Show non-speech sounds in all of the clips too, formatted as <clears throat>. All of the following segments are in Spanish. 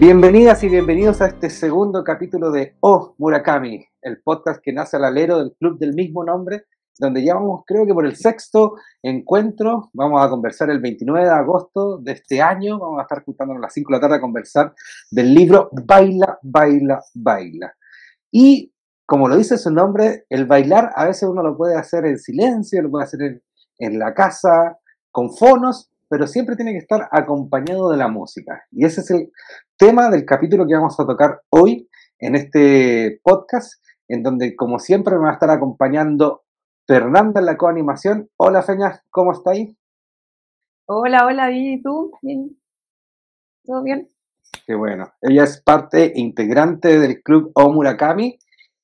Bienvenidas y bienvenidos a este segundo capítulo de Oh Murakami, el podcast que nace al alero del club del mismo nombre, donde ya vamos, creo que por el sexto encuentro, vamos a conversar el 29 de agosto de este año, vamos a estar juntándonos a las 5 de la tarde a conversar del libro Baila, Baila, Baila. Y como lo dice su nombre, el bailar a veces uno lo puede hacer en silencio, lo puede hacer en, en la casa, con fonos, pero siempre tiene que estar acompañado de la música. Y ese es el tema del capítulo que vamos a tocar hoy en este podcast, en donde como siempre me va a estar acompañando Fernanda en la coanimación. Hola Feña, ¿cómo estáis? Hola, hola, ¿y tú? ¿Bien? ¿Todo bien? Qué bueno. Ella es parte integrante del club Omurakami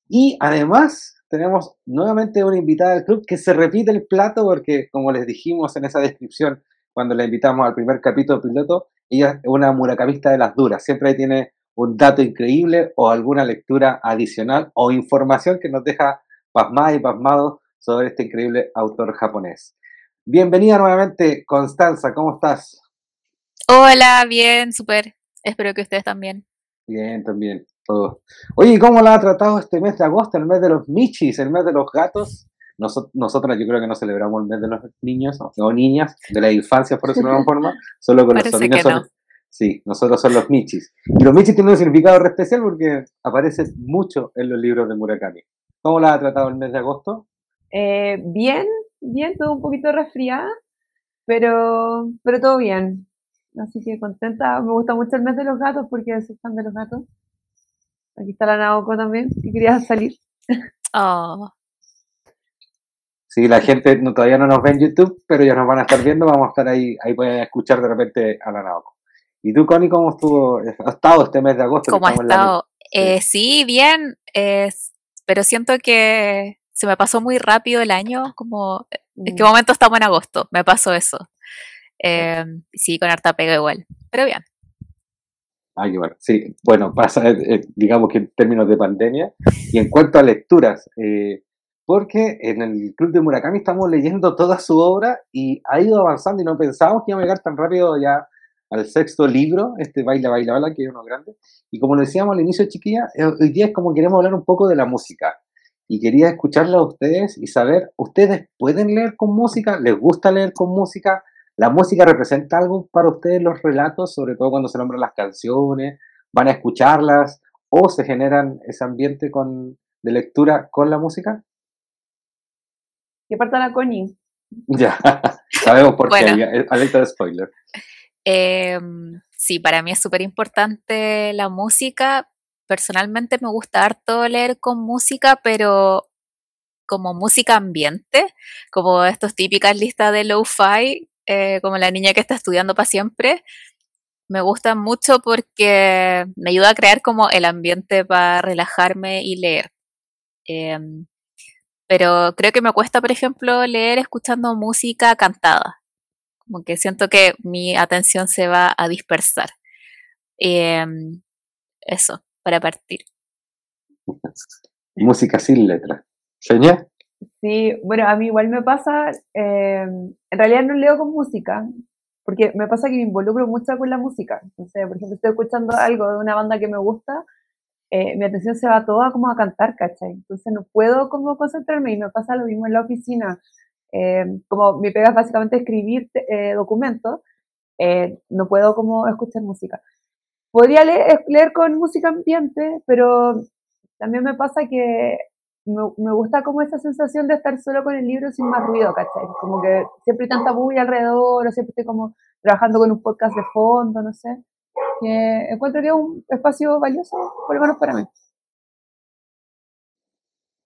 y además tenemos nuevamente una invitada del club que se repite el plato porque, como les dijimos en esa descripción cuando la invitamos al primer capítulo piloto, ella es una murakamista de las duras. Siempre tiene un dato increíble o alguna lectura adicional o información que nos deja pasmadas y pasmados sobre este increíble autor japonés. Bienvenida nuevamente, Constanza, ¿cómo estás? Hola, bien, súper. Espero que ustedes también. Bien, también, todo. Oye, ¿cómo la ha tratado este mes de agosto, el mes de los michis, el mes de los gatos? nosotros yo creo que no celebramos el mes de los niños o niñas, de la infancia, por decirlo de alguna forma, <laughs> solo con los sobrinos son, Sí, nosotros son los michis. Y los michis tienen un significado especial porque aparecen mucho en los libros de Murakami. ¿Cómo la ha tratado el mes de agosto? Eh, bien, bien, todo un poquito resfriada, pero, pero todo bien. Así que contenta. Me gusta mucho el mes de los gatos porque soy fan de los gatos. Aquí está la Naoko también, que quería salir. Oh. Sí, la gente todavía no nos ve en YouTube, pero ya nos van a estar viendo. Vamos a estar ahí, ahí pueden escuchar de repente a la Naoko. ¿Y tú, Connie, cómo estuvo, ha estado este mes de agosto? ¿Cómo ha estado? Eh, sí, bien, pero siento que se me pasó muy rápido el año, como, ¿en qué mm. momento estamos en agosto? Me pasó eso. Eh, sí, con harta pega igual, pero bien. Ah, qué bueno. Sí, bueno, pasa, eh, eh, digamos que en términos de pandemia. Y en cuanto a lecturas, porque en el Club de Murakami estamos leyendo toda su obra y ha ido avanzando y no pensábamos que iba a llegar tan rápido ya al sexto libro, este Baila, Baila, Baila, que es uno grande. Y como lo decíamos al inicio, chiquilla, hoy día es como queremos hablar un poco de la música y quería escucharla a ustedes y saber, ¿ustedes pueden leer con música? ¿Les gusta leer con música? ¿La música representa algo para ustedes los relatos, sobre todo cuando se nombran las canciones? ¿Van a escucharlas o se generan ese ambiente con, de lectura con la música? ¿Qué parte la Connie? <laughs> Ya, sabemos por qué, alerta de spoiler. Em, sí, para mí es súper importante la música, personalmente me gusta harto leer con música, pero como música ambiente, como estas típicas listas de lo-fi, eh, como la niña que está estudiando para siempre. Me gustan mucho porque me ayuda a crear como el ambiente para relajarme y leer. Em, pero creo que me cuesta, por ejemplo, leer escuchando música cantada. Como que siento que mi atención se va a dispersar. Em, eso para partir. Música sin letra. ¿Seña? Sí, bueno, a mí igual me pasa, eh, en realidad no leo con música, porque me pasa que me involucro mucho con la música. Entonces, por ejemplo, estoy escuchando algo de una banda que me gusta, eh, mi atención se va toda como a cantar, ¿cachai? Entonces no puedo como concentrarme y me pasa lo mismo en la oficina. Eh, como mi pega es básicamente escribir documentos, no puedo como escuchar música podría leer, leer, con música ambiente, pero también me pasa que me, gusta como esa sensación de estar solo con el libro sin más ruido, ¿cachai? Como que siempre hay tanta bulla alrededor, o siempre estoy como trabajando con un podcast de fondo, no sé. Encuentro que es un espacio valioso, por lo menos para mí.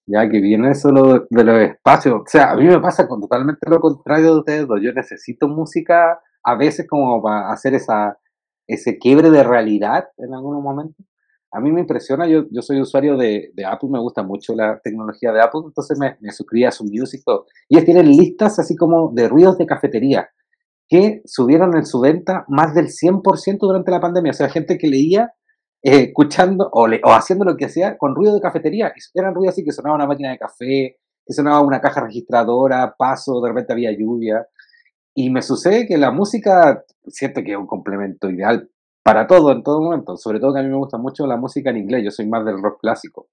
Ya que viene eso de los espacios. O sea, a mí me pasa con totalmente lo contrario de ustedes dos. Yo necesito música a veces como para hacer esa, ese quiebre de realidad en algunos momentos. A mí me impresiona, yo, soy usuario de, Apple, me gusta mucho la tecnología de Apple, entonces me, me suscribí a su Music. Y ellos tienen listas así como de ruidos de cafetería que subieron en su venta más del 100% durante la pandemia. O sea, gente que leía eh, escuchando o, o, haciendo lo que hacía con ruido de cafetería. Eran ruidos así que sonaba una máquina de café, que sonaba una caja registradora, paso, de repente había lluvia. y me sucede que la música, siento que es un complemento ideal para todo, en todo momento. Sobre todo que a mí me gusta mucho la música en inglés, yo soy más del rock clásico.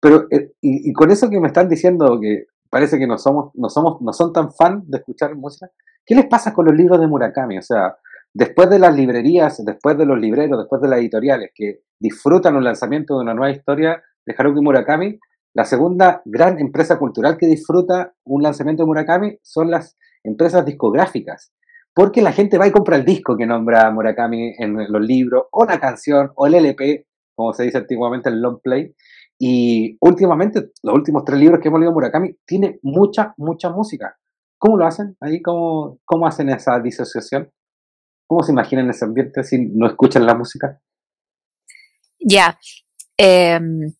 Pero, eh, y, con eso que me están diciendo que parece que no somos, no somos, no son tan fan de escuchar música, ¿qué les pasa con los libros de Murakami? O sea, después de las librerías, después de los libreros, después de las editoriales que disfrutan un lanzamiento de una nueva historia de Haruki Murakami, la segunda gran empresa cultural que disfruta un lanzamiento de Murakami son las empresas discográficas. Porque la gente va y compra el disco que nombra Murakami en los libros, o la canción, o el LP, como se dice antiguamente, el long play. Y últimamente, los últimos tres libros que hemos leído Murakami, tiene mucha, mucha música. ¿Cómo lo hacen? Ahí, ¿cómo, cómo hacen esa disociación? ¿Cómo se imaginan ese ambiente si no escuchan la música? Ya. Em,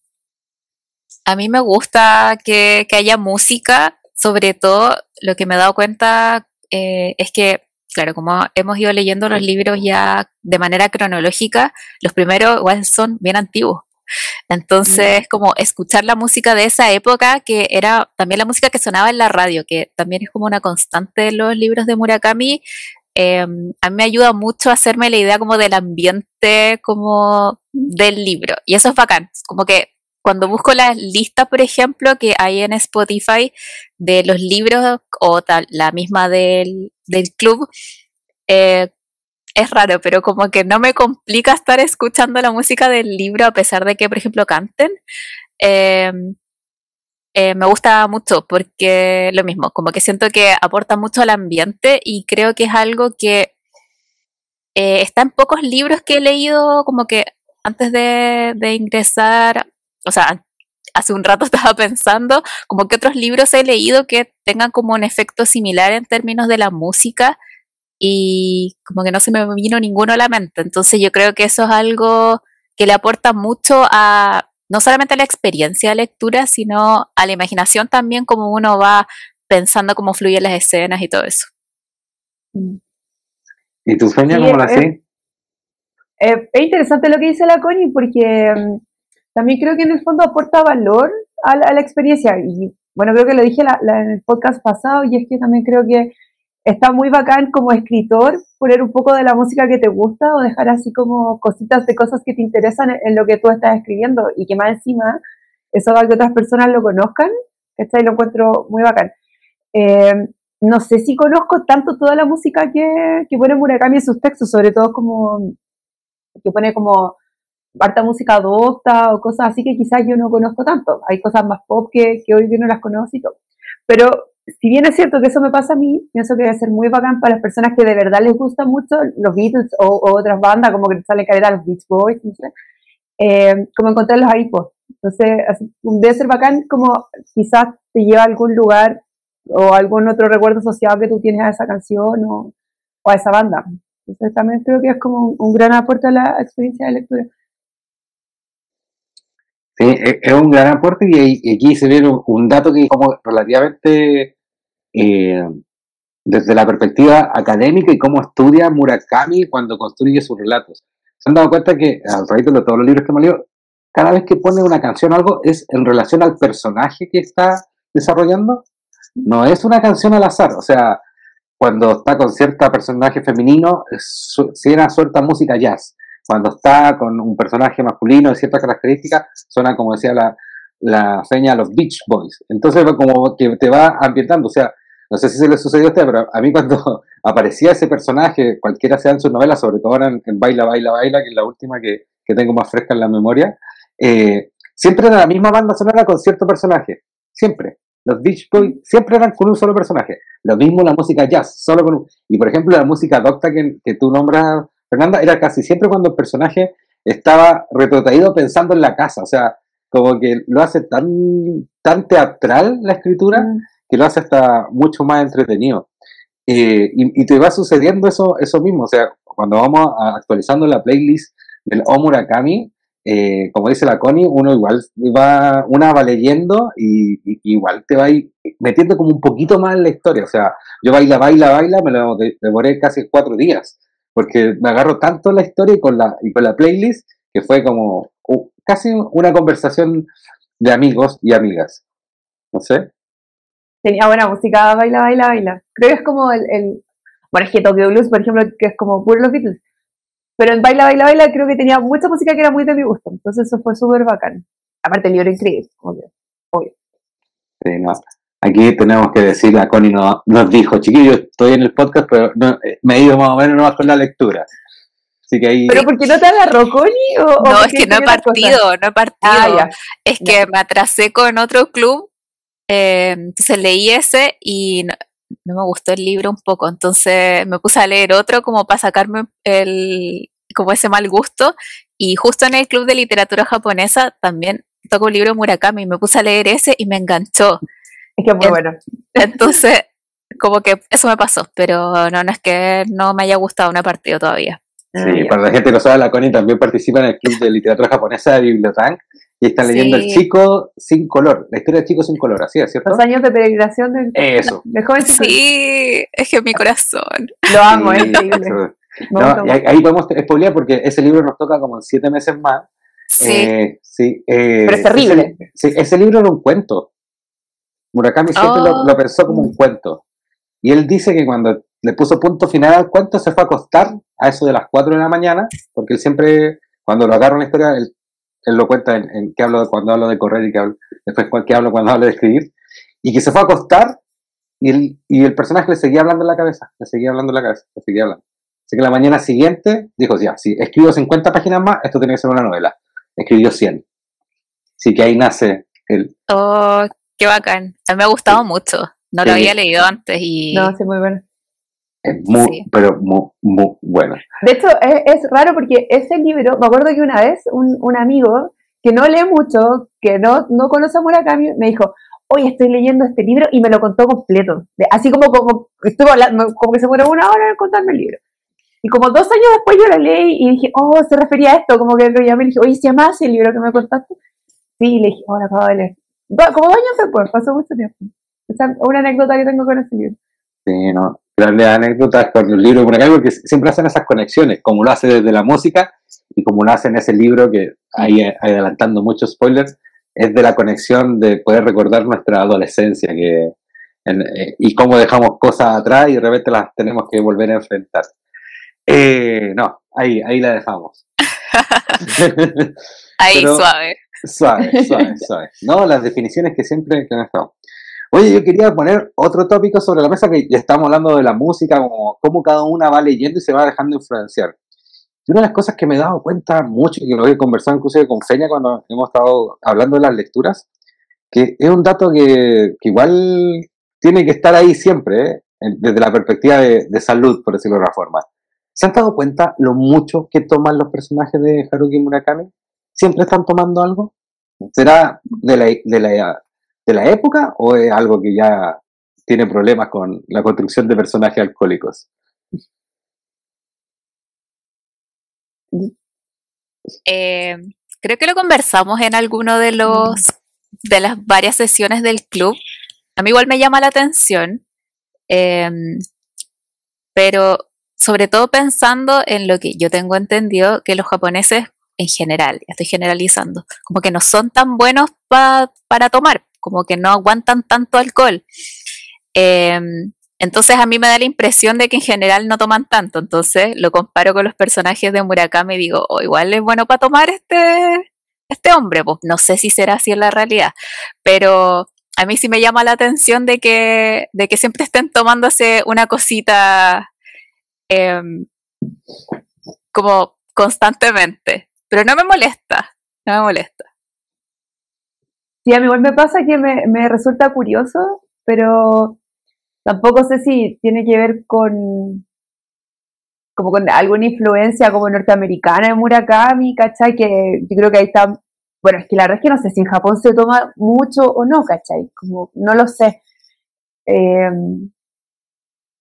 a mí me gusta que, haya música, sobre todo lo que me he dado cuenta eh, es que claro, como hemos ido leyendo los libros ya de manera cronológica, los primeros igual son bien antiguos. Entonces, mm. como escuchar la música de esa época, que era también la música que sonaba en la radio, que también es como una constante en los libros de Murakami, em, a mí me ayuda mucho a hacerme la idea como del ambiente como del libro. Y eso es bacán, como que cuando busco las listas, por ejemplo, que hay en Spotify de los libros o la misma del, club, eh, es raro, pero como que no me complica estar escuchando la música del libro a pesar de que, por ejemplo, canten. Em, eh, me gusta mucho porque lo mismo, como que siento que aporta mucho al ambiente y creo que es algo que eh, está en pocos libros que he leído como que antes de ingresar o sea, hace un rato <laughs> estaba pensando como que otros libros he leído que tengan como un efecto similar en términos de la música y como que no se me vino ninguno a la mente. Entonces yo creo que eso es algo que le aporta mucho a no solamente a la experiencia de lectura, sino a la imaginación también, como uno va pensando cómo fluyen las escenas y todo eso. ¿Y tu sueño cómo la es, es interesante lo que dice la Connie porque mm, también creo que en el fondo aporta valor a la, experiencia. Y bueno, creo que lo dije en el podcast pasado y es que también creo que está muy bacán como escritor poner un poco de la música que te gusta o dejar así como cositas de cosas que te interesan en, lo que tú estás escribiendo y que más encima eso haga que otras personas lo conozcan, y lo encuentro muy bacán. Eh, no sé si conozco tanto toda la música que, que pone Murakami en sus textos, sobre todo como que pone como harta música adopta o cosas así que quizás yo no conozco tanto. Hay cosas más pop que, que hoy yo no las conozco y todo. Pero si bien es cierto que eso me pasa a mí, pienso que debe ser muy bacán para las personas que de verdad les gustan mucho los Beatles o, otras bandas, como que sale a los Beach Boys, no sé, eh, como encontrarlos ahí, pues. Entonces, así, debe ser bacán como quizás te lleva a algún lugar o algún otro recuerdo asociado que tú tienes a esa canción o, a esa banda. Entonces, también creo que es como un gran aporte a la experiencia de lectura. Sí, e, es un gran aporte y aquí se ve un dato que como relativamente eh, desde la perspectiva académica y cómo estudia Murakami cuando construye sus relatos. Se han dado cuenta que a raíz de todos los libros que hemos leído, cada vez que pone una canción algo es en relación al personaje que está desarrollando. No es una canción al azar, o sea, cuando está con cierto personaje femenino, si era suelta música jazz cuando está con un personaje masculino de ciertas características, suena como decía la, la feña los Beach Boys. Entonces, como que te va ambientando. O sea, no sé si se le sucedió a usted, pero a mí cuando <laughs> aparecía ese personaje, cualquiera sea en sus novelas, sobre todo ahora en, Baila, Baila, Baila, que es la última que, que tengo más fresca en la memoria, eh, siempre era la misma banda sonora con cierto personaje. Siempre. Los Beach Boys siempre eran con un solo personaje. Lo mismo la música jazz, solo con un... Y por ejemplo, la música docta que, que tú nombras Fernanda era casi siempre cuando el personaje estaba retrotraído pensando en la casa, o sea, como que lo hace tan, tan teatral la escritura mm. que lo hace hasta mucho más entretenido. Eh, y, te va sucediendo eso, eso mismo, o sea, cuando vamos actualizando la playlist del Omurakami, eh, como dice la Connie, uno igual va, una va leyendo y, igual te va metiendo como un poquito más en la historia. O sea, yo baila, baila, baila, me lo demoré casi cuatro días porque me agarro tanto la historia y con la, y con la playlist que fue como casi una conversación de amigos y amigas. No sé. Tenía buena música, baila, baila, baila. Creo que es como el, bueno, es que Tokyo Blues, por ejemplo, que es como puro los Beatles. Pero en Baila, Baila, Baila creo que tenía mucha música que era muy de mi gusto. Entonces eso fue súper bacán. Aparte el libro increíble, obvio. obvio. Sí, no. Aquí tenemos que decir, a Connie no, nos dijo, chiquillo, estoy en el podcast, pero no, eh, me he ido más o menos nomás con la lectura. Así que ahí... ¿Pero por qué no te agarró, Connie? O, no, es que no he partido, no he partido. Ah, es que me atrasé con otro club, eh, entonces leí ese y no, me gustó el libro un poco, entonces me puse a leer otro como para sacarme el como ese mal gusto y justo en el club de literatura japonesa también toco un libro de Murakami y me puse a leer ese y me enganchó. Es que muy bueno. Entonces, como que eso me pasó, pero no, no es que no me haya gustado una partida todavía. Sí, para la gente que lo sabe, la Connie también participa en el club de literatura japonesa de Bibliotank y está leyendo El Chico sin color, la historia del Chico sin color, así es, ¿cierto? Los años de peregrinación del Eso. joven Sí, es que mi corazón. Lo amo, es increíble. ahí, podemos spoilear porque ese libro nos toca como en siete meses más. Sí. Eh, sí eh, Pero es terrible. Ese, sí, ese libro era un cuento. Murakami siempre lo, lo, pensó como un cuento. Y él dice que cuando le puso punto final al cuento se fue a acostar a eso de las 4 de la mañana, porque él siempre, cuando lo agarra una historia, él, lo cuenta en, en, que hablo cuando hablo de correr y que hablo, después que hablo cuando hablo de escribir, y que se fue a acostar y el, y el personaje le seguía hablando en la cabeza, le seguía hablando en la cabeza, le seguía hablando. Así que la mañana siguiente dijo, ya, si escribo 50 páginas más, esto tiene que ser una novela. Escribió 100. Así que ahí nace el... Oh, qué bacán. A mí me ha gustado mucho. No lo había leído antes y... No, sí, muy bueno. Es muy, pero muy, muy bueno. De hecho, es, raro porque ese libro, me acuerdo que una vez un, un amigo que no lee mucho, que no, no conoce a Murakami, me dijo, hoy estoy leyendo este libro y me lo contó completo. Así como, como, estuvo hablando, como que se muere una hora en contarme el libro. Y como dos años después yo lo leí y dije, oh, se refería a esto, como que lo llamé y dije, oye, ¿se llama ese libro que me contaste? Sí, y le dije, oh, lo acabo de leer. Como dos años después, pasó mucho tiempo. Esa es una anécdota que tengo con ese libro. Sí, no, grandes anécdotas con el libro de Murakami porque siempre hacen esas conexiones, como lo hace desde la música y como lo hace en ese libro, que ahí adelantando muchos spoilers, es de la conexión de poder recordar nuestra adolescencia que, eh, y cómo dejamos cosas atrás y de repente las tenemos que volver a enfrentar. Eh, no, ahí, ahí la dejamos. <laughs> ahí suave. Suave, <laughs> suave, suave. No, las definiciones que siempre que han estado. Oye, yo quería poner otro tópico sobre la mesa que ya estamos hablando de la música, como cómo cada una va leyendo y se va dejando influenciar. Y una de las cosas que me he dado cuenta mucho y que lo he conversado inclusive con Feña cuando hemos estado hablando de las lecturas, que es un dato que, que igual tiene que estar ahí siempre, ¿eh? desde la perspectiva de, de salud, por decirlo de una forma. ¿Se han dado cuenta lo mucho que toman los personajes de Haruki Murakami? ¿Siempre están tomando algo? ¿Será de la, de la, de la época o es algo que ya tiene problemas con la construcción de personajes alcohólicos? Eh, creo que lo conversamos en alguno de los de las varias sesiones del club. A mí igual me llama la atención, eh, pero sobre todo pensando en lo que yo tengo entendido, que los japoneses en general, estoy generalizando, como que no son tan buenos para tomar, como que no aguantan tanto alcohol. Em, entonces a mí me da la impresión de que en general no toman tanto, entonces lo comparo con los personajes de Murakami y digo, oh, igual es bueno para tomar este, este hombre, pues no sé si será así en la realidad, pero a mí sí me llama la atención de que, de que siempre estén tomándose una cosita Em, como constantemente, pero no me molesta, no me molesta. Sí, a mí igual me pasa que me, resulta curioso, pero tampoco sé si tiene que ver con como con alguna influencia como norteamericana de Murakami, ¿cachai? Que yo creo que ahí está, bueno, es que la verdad es que no sé si en Japón se toma mucho o no, ¿cachai? Como, no lo sé. Eh,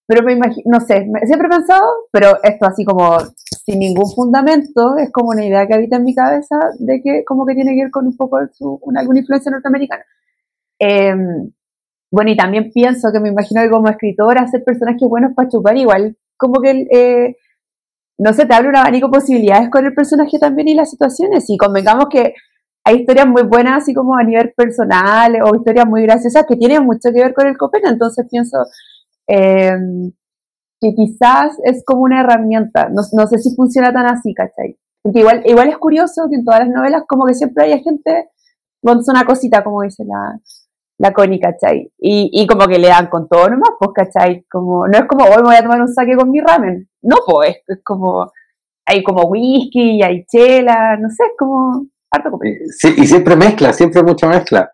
pero me imagino, no sé, siempre he pensado, pero esto así como sin ningún fundamento, es como una idea que habita en mi cabeza de que como que tiene que ver con un poco su, una, alguna influencia norteamericana. Em, bueno, y también pienso que me imagino que como escritora hacer personajes buenos para chupar igual, como que, eh, no sé, te abre un abanico de posibilidades con el personaje también y las situaciones. Y convengamos que hay historias muy buenas, así como a nivel personal, o historias muy graciosas que tienen mucho que ver con el copete, entonces pienso Em, que quizás es como una herramienta. No, no sé si funciona tan así, ¿cachai? Porque igual, igual es curioso que en todas las novelas como que siempre haya gente con una cosita, como dice la, la Connie, ¿cachai? Y, y como que le dan con todo nomás, pues, ¿cachai? Como, no es como, hoy me voy a tomar un saque con mi ramen. No, pues, es como, hay como whisky, hay chela, no sé, es como harto como... Eh, Sí, y siempre mezcla, siempre mucha mezcla.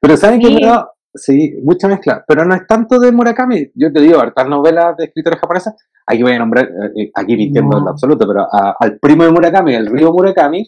Pero ¿saben Sí. que no? Sí, mucha mezcla. Pero no es tanto de Murakami. Yo te digo, hartas novelas de escritores japoneses. Aquí voy a nombrar, eh, eh, aquí mintiendo No. en lo absoluto, pero a- al primo de Murakami, el río Murakami,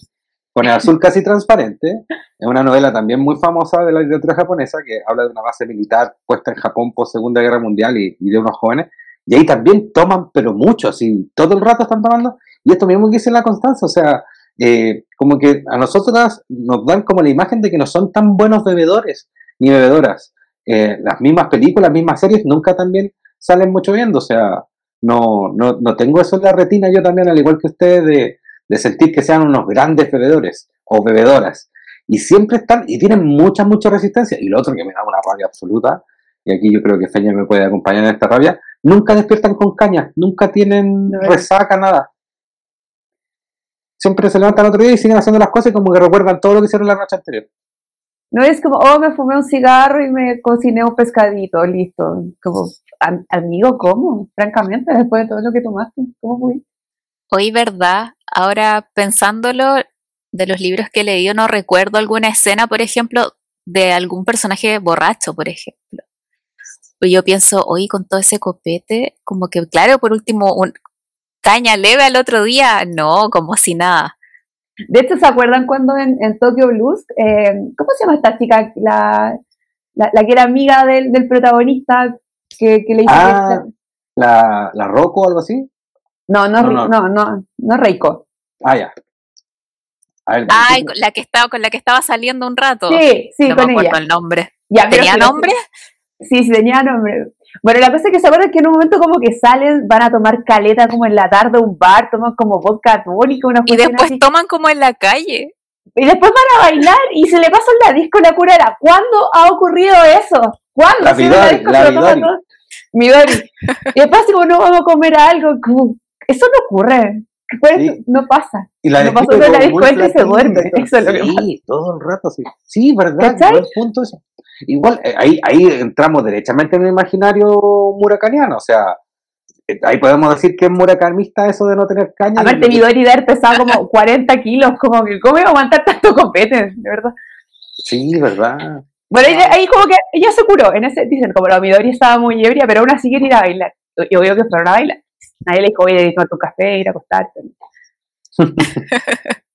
con el azul casi transparente. Es una novela también muy famosa de la literatura japonesa que habla de una base militar puesta en Japón post Segunda Guerra Mundial y, y de unos jóvenes. Y ahí también toman, pero mucho, así, todo el rato están tomando. Y esto mismo que dice la Constanza, o sea, eh, como que a nosotras nos dan como la imagen de que no son tan buenos bebedores ni bebedoras. Eh, las mismas películas, las mismas series nunca también salen mucho viendo, o sea, no, no, no tengo eso en la retina yo también, al igual que ustedes, de, de sentir que sean unos grandes bebedores o bebedoras. Y siempre están, y tienen mucha, mucha resistencia. Y lo otro que me da una rabia absoluta, y aquí yo creo que Feña me puede acompañar en esta rabia, nunca despiertan con caña, nunca tienen resaca, nada. Siempre se levantan otro día y siguen haciendo las cosas y como que recuerdan todo lo que hicieron la noche anterior. No es como, oh, me fumé un cigarro y me cociné un pescadito, listo. Como, am- amigo, ¿cómo? Francamente, después de todo lo que tomaste, ¿cómo fui? Hoy, ¿verdad? Ahora pensándolo, de los libros que he leído no recuerdo alguna escena, por ejemplo, de algún personaje borracho, por ejemplo. Y yo pienso, hoy con todo ese copete, como que, claro, por último, un caña leve al otro día, no, como si nada. De hecho, ¿se acuerdan cuando en, en Tokyo Blues, eh, ¿cómo se llama esta chica? La, la, la que era amiga del, del protagonista que, que le hizo Ah. que- La, la Rocco o algo así. No, no, No, no, no. no, no, no Reiko. Ah, ya. A ver, Ay, con la que estaba, con la que estaba saliendo un rato. Sí, sí, no con me acuerdo ella. el nombre. Ya, ¿Tenía nombre? Sí, sí, tenía nombre. Bueno, la cosa es que se acuerdan que en un momento como que salen, van a tomar caleta como en la tarde a un bar, toman como vodka tónica, una Y después así. toman como en la calle. Y después van a bailar y se le pasa la disco la curara. ¿Cuándo ha ocurrido eso? ¿Cuándo? La Midori, disco la Midori. Y después como no vamos a comer algo. como, eso no ocurre. Pues, Sí. No pasa. Y la y se duerme, <laughs> eso es lo que Sí, todo el rato, sí. Sí, verdad, buen punto eso. Igual, eh, ahí, ahí entramos derechamente en el imaginario muracaniano, o sea, eh, ahí podemos decir que es muracanista eso de no tener caña. Aparte, de haber pesado como <laughs> 40 kilos, como que ¿cómo iba a aguantar tanto copete? De verdad. Sí, verdad. Bueno, ahí, ahí como que ella se curó. En ese, dicen, como la Midori estaba muy ebria, pero aún así quería ir a bailar. Y obvio que fueron a bailar. Nadie le dijo, oye, tomar tu café, ir a acostarte. <laughs>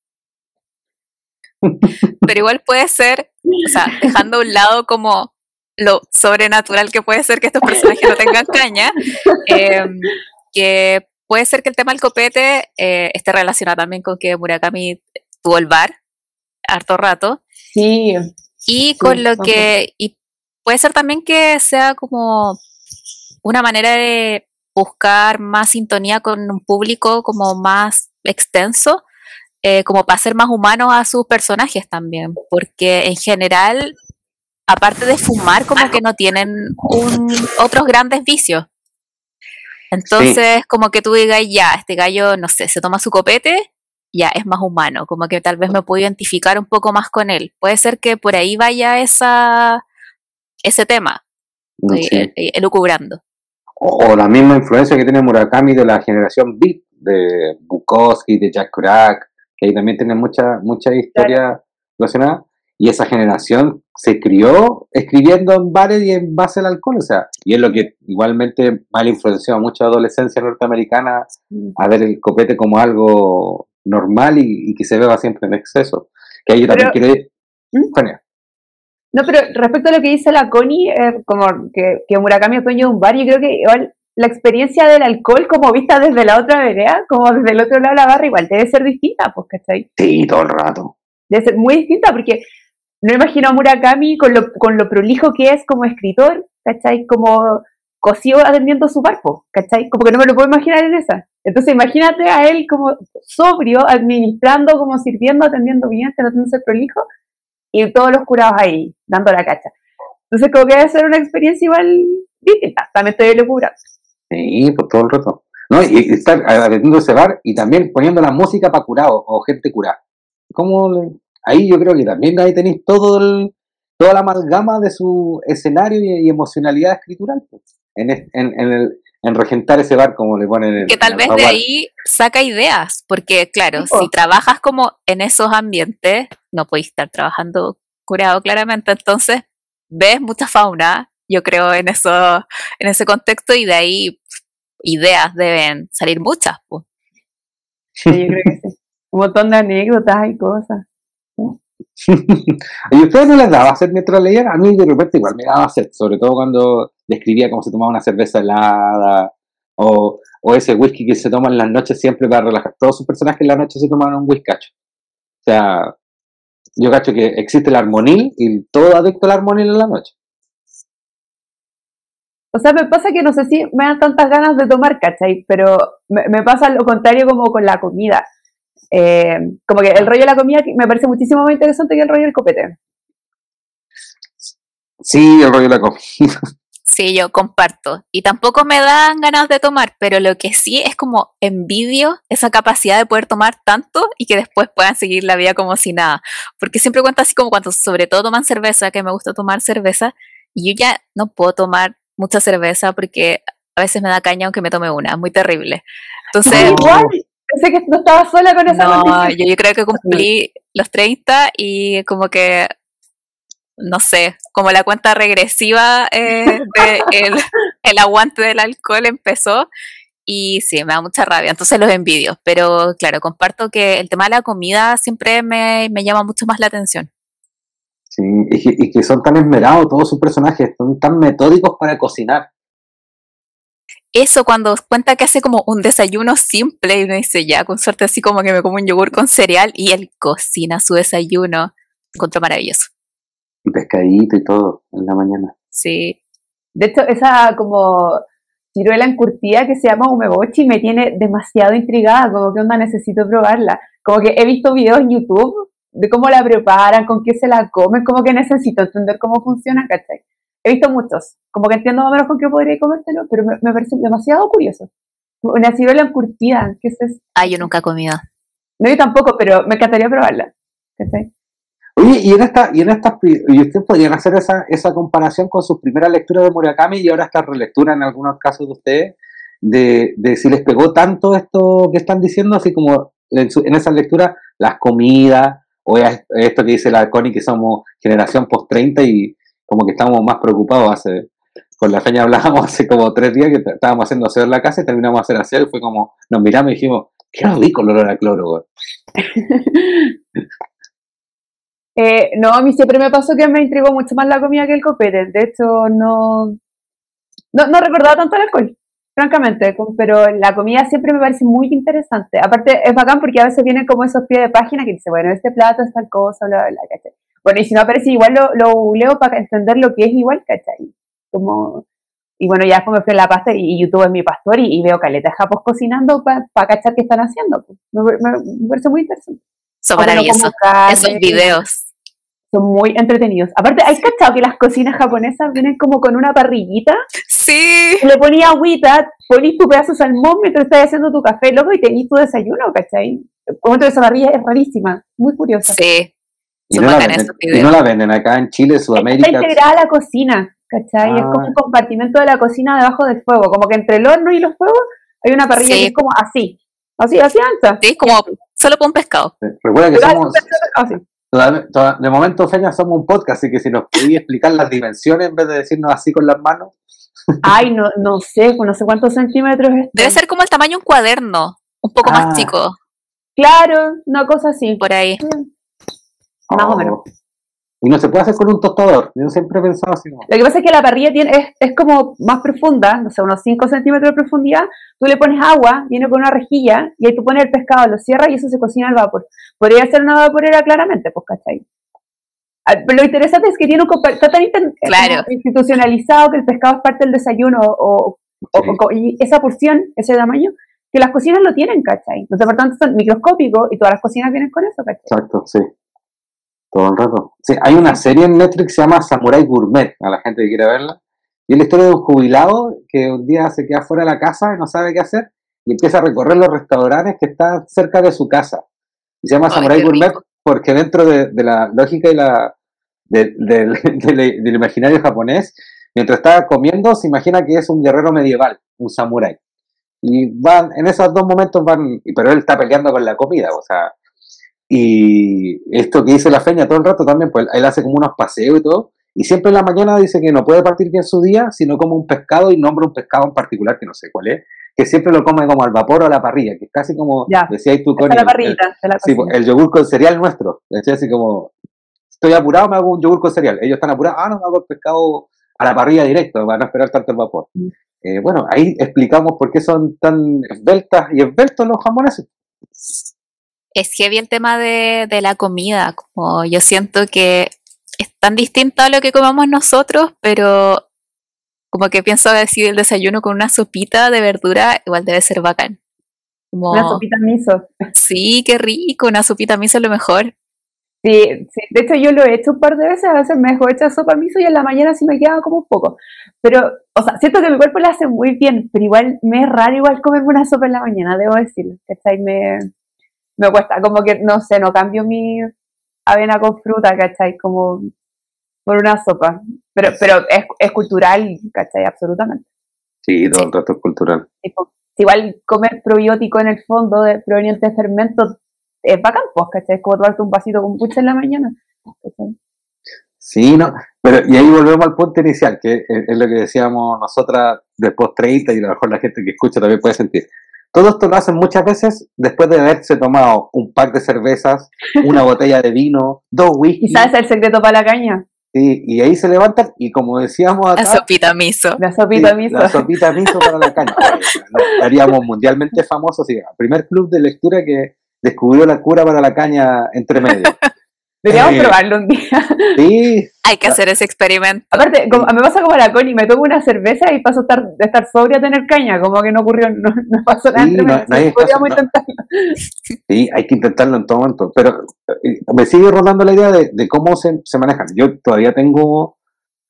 Pero igual puede ser, o sea, dejando a un lado como lo sobrenatural que puede ser que estos personajes no tengan caña, eh, que puede ser que el tema del copete eh, esté relacionado también con que Murakami tuvo el bar harto rato. Sí, y con lo que y puede ser también que sea como una manera de buscar más sintonía con un público como más extenso eh, como para ser más humanos a sus personajes también, porque en general, aparte de fumar, como que no tienen un, otros grandes vicios. Entonces, como que tú digas, ya, este gallo, no sé, se toma su copete, ya, es más humano, como que tal vez me puedo identificar un poco más con él. Puede ser que por ahí vaya esa, ese tema, sé. eh, eh, elucubrando. O, o la misma influencia que tiene Murakami de la generación Beat, de Bukowski, de Jack Kerouac, que ahí también tiene mucha, mucha historia relacionada. Y esa generación se crió escribiendo en bares y en base al alcohol, o sea, y es lo que igualmente mal influenció a mucha adolescencia norteamericana a ver el copete como algo normal y, y que se beba siempre en exceso. Que ahí yo también Pero- quiero ir. ¿Mm? No, pero respecto a lo que dice la Connie, eh, como que, que Murakami es dueño de un bar, yo creo que igual la experiencia del alcohol, como vista desde la otra vereda, como desde el otro lado de la barra, igual debe ser distinta, pues, ¿cachai? Sí, todo el rato. Debe ser muy distinta porque no imagino a Murakami con lo, con lo prolijo que es como escritor, ¿cachai? Como cosido atendiendo su barco, ¿cachai? Como que no me lo puedo imaginar en esa. Entonces imagínate a él como sobrio, administrando, como sirviendo, atendiendo bien, tratando de ser prolijo, y todos los curados ahí, dando la cacha. Entonces como que debe ser una experiencia igual distinta, también estoy locura. Sí, por todo el rato. ¿No? Y, estar atendiendo ese bar y también poniendo la música para curado o gente curada. ¿Cómo? Ahí yo creo que también ahí tenéis todo el, toda la amalgama de su escenario y, emocionalidad escritural. Pues, en, en, el, en regentar ese bar, como le ponen. que tal vez de ahí saca ideas, porque claro, si trabajas como en esos ambientes, no podéis estar trabajando curado claramente, entonces ves mucha fauna, yo creo, en, eso, en ese contexto y de ahí ideas deben salir muchas. Pues. Sí, yo creo que sí. <laughs> Un montón de anécdotas y cosas. <laughs> ¿Y ustedes no les daba hacer mientras leían? A mí de repente igual me daba hacer, sobre todo cuando describía cómo se tomaba una cerveza helada o, o ese whisky que se toma en las noches siempre para relajar. Todos sus personajes en la noche se toman un whisky. O sea, yo cacho que existe el armonil y todo adicto al armonil en la noche. O sea, me pasa que no sé si me dan tantas ganas de tomar, ¿cachai? Pero me, me pasa lo contrario como con la comida. Eh, como que el rollo de la comida me parece muchísimo más interesante que el rollo del copete. Sí, el rollo de la comida. <laughs> Sí, yo comparto. Y tampoco me dan ganas de tomar, pero lo que sí es como envidio esa capacidad de poder tomar tanto y que después puedan seguir la vida como si nada. Porque siempre cuento así como cuando sobre todo toman cerveza, que me gusta tomar cerveza, y yo ya no puedo tomar mucha cerveza porque a veces me da caña aunque me tome una, muy terrible. Entonces, igual, pensé que no estaba sola con esa No, yo, yo, creo que <laughs> cumplí los 30 y como que, no sé, como la cuenta regresiva eh, de <laughs> el, aguante del alcohol empezó y sí, me da mucha rabia, entonces los envidio, pero claro, comparto que el tema de la comida siempre me, me llama mucho más la atención. Sí, y que son tan esmerados todos sus personajes, son tan metódicos para cocinar eso cuando cuenta que hace como un desayuno simple y uno dice, ya, con suerte así como que me como un yogur con cereal y él cocina su desayuno. Encontró maravilloso. Y pescadito y todo en la mañana. Sí. De hecho, esa como ciruela encurtida que se llama umebochi me tiene demasiado intrigada, como que onda necesito probarla. Como que he visto videos en YouTube de cómo la preparan, con qué se la comen, como que necesito entender cómo funciona, ¿cachai? He visto muchos, como que entiendo más o menos con qué podría comértelo, pero me, parece demasiado curioso. Una ciruela encurtida, ¿qué es eso? Ah, yo nunca he comido. No, yo tampoco, pero me encantaría probarla. Oye, y en esta, y en estas, y ustedes podrían hacer esa, esa comparación con sus primeras lecturas de Murakami y ahora esta relectura en algunos casos de ustedes, de, de si les pegó tanto esto que están diciendo, así como en, en esas lecturas, las comidas, o esto que dice la Connie, que somos generación post 30 y, como que estábamos más preocupados hace, con la feña hablábamos hace como tres días que estábamos haciendo hacer la casa y terminamos de hacer hacer, fue como, nos miramos y dijimos, qué rico el olor a cloro, <laughs> eh, no, a mí siempre me pasó que me intrigó mucho más la comida que el copete, de hecho no, no, no recordaba tanto el alcohol, francamente, pero la comida siempre me parece muy interesante, aparte es bacán porque a veces vienen como esos pies de página que dice, bueno, este plato es tal cosa, bla, bla, bla, bueno, y si no aparece igual lo, lo leo para entender lo que es igual, ¿cachai? Como, y bueno, ya después me fui a la pasta y, YouTube es mi pastor y, veo caletas japos cocinando para cachar qué están haciendo. Pues. Me, parece muy interesante. Son maravillosos. Esos videos. Son muy entretenidos. Aparte, ¿hay cachado que las cocinas japonesas vienen como con una parrillita? Sí. Le ponía agüita, ponís tu pedazo de salmón mientras estás haciendo tu café, loco, y tenís tu desayuno, ¿cachai? Como esa parrilla es rarísima, muy curiosa. Sí, y no, la venden, acá en Chile, Sudamérica. Está integrada a la cocina, ¿cachai? Es como ah. un compartimento de la cocina debajo del fuego, como que entre el horno y los fuegos hay una parrilla que es como así, así, así ancha. Sí, como solo para un pescado. Recuerda que somos... De momento, Feña, somos un podcast, así que si nos podías explicar las dimensiones en vez de decirnos así con las manos. <laughs> Ay, no, no sé, no sé cuántos centímetros es. Debe ser como el tamaño de un cuaderno, un poco más ah. chico. Claro, una cosa así. Por ahí. Más o menos. Oh. Y no se puede hacer con un tostador. Yo siempre he pensado así. Lo que pasa es que la parrilla tiene, es, es como más profunda, no sé, unos 5 centímetros de profundidad. Tú le pones agua, viene con una rejilla, y ahí tú pones el pescado, lo cierras y eso se cocina al vapor. Podría ser una vaporera claramente, pues, ¿cachai? Ah, lo interesante es que tiene un está tan institucionalizado que el pescado es parte del desayuno o, y esa porción, ese tamaño, que las cocinas lo tienen, ¿cachai? Los departamentos son microscópicos y todas las cocinas vienen con eso, ¿cachai? Exacto, sí. Todo el rato. Sí, hay una serie en Netflix que se llama Samurai Gourmet, a la gente que quiere verla, Y es la historia de un jubilado que un día se queda fuera de la casa y no sabe qué hacer y empieza a recorrer los restaurantes que están cerca de su casa. Y se llama Samurai Gourmet porque dentro de, la lógica y la, del imaginario japonés, mientras está comiendo, se imagina que es un guerrero medieval, un samurái. Y van, en esos dos momentos van, pero él está peleando con la comida, o sea, y esto que dice la feña todo el rato también, pues él hace como unos paseos y todo, y siempre en la mañana dice que no puede partir bien su día, sino como un pescado y nombra un pescado en particular que no sé cuál es, que siempre lo come como al vapor o a la parrilla, que es casi como decías tú con el, sí, pues, el yogur con cereal nuestro. Decía así como, estoy apurado, me hago un yogur con cereal. Ellos están apurados, ah, no, me hago el pescado a la parrilla directo, para no esperar tanto el vapor. Mm. Eh, bueno, ahí explicamos por qué son tan esbeltas y esbeltos los jamoneses. Es heavy el tema de, de la comida, como yo siento que es tan distinto a lo que comemos nosotros, pero como que pienso decir el desayuno con una sopita de verdura, igual debe ser bacán. una sopita miso. Sí, qué rico, una sopita miso es lo mejor. Sí, sí, de hecho yo lo he hecho un par de veces, a veces me dejo hecha sopa miso y en la mañana sí me queda como un poco. Pero, o sea, siento que mi cuerpo la hace muy bien, pero igual me es raro igual comerme una sopa en la mañana, debo decirlo. ¿Cachai? Me, me cuesta, como que, no sé, no cambio mi avena con fruta, ¿cachai? Como por una sopa. Pero, pero es, es cultural, ¿cachai? Absolutamente. Sí, todo el resto es cultural. igual comer probiótico en el fondo de proveniente de fermentos es bacán, pues, ¿cachai? Es como tomarte un vasito con pucha en la mañana. Sí, no, pero y ahí volvemos al punto inicial, que es, lo que decíamos nosotras después 30 y a lo mejor la gente que escucha también puede sentir. Todo esto lo hacen muchas veces después de haberse tomado un pack de cervezas, una <laughs> botella de vino, dos whisky. ¿Y sabes el secreto para la caña? Y ahí se levantan y como decíamos acá... La sopita miso. La sopita miso. La sopita miso para la caña. Estaríamos <laughs> mundialmente famosos. Sí, primer club de lectura que descubrió la cura para la caña entre medio. Deberíamos eh, probarlo un día. Sí. Hay que hacer ese experimento. Aparte, me pasa como la Connie, me tomo una cerveza y paso estar, de estar sobria a tener caña, como que no ocurrió, <laughs> no, no pasó nada. Sí, podríamos intentarlo. Sí, hay que intentarlo en todo momento. Pero eh, me sigue rodando la idea de, cómo se, se, manejan. Yo todavía tengo,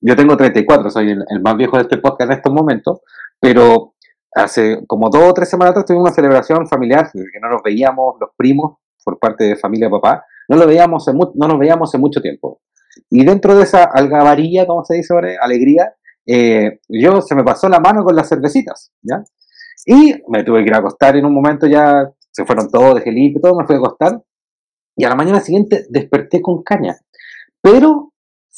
yo tengo 34, soy el, el, más viejo de este podcast en estos momentos, pero hace como dos o tres semanas atrás tuvimos una celebración familiar, que no nos veíamos los primos por parte de familia papá no, lo veíamos no nos veíamos hace mucho tiempo. Y dentro de esa algavarilla, como se dice ahora, alegría, eh, yo se me pasó la mano con las cervecitas, ¿ya? Y me tuve que ir a acostar en un momento, ya se fueron todos, dejé limpio, todo, me fui a acostar. Y a la mañana siguiente desperté con caña. Pero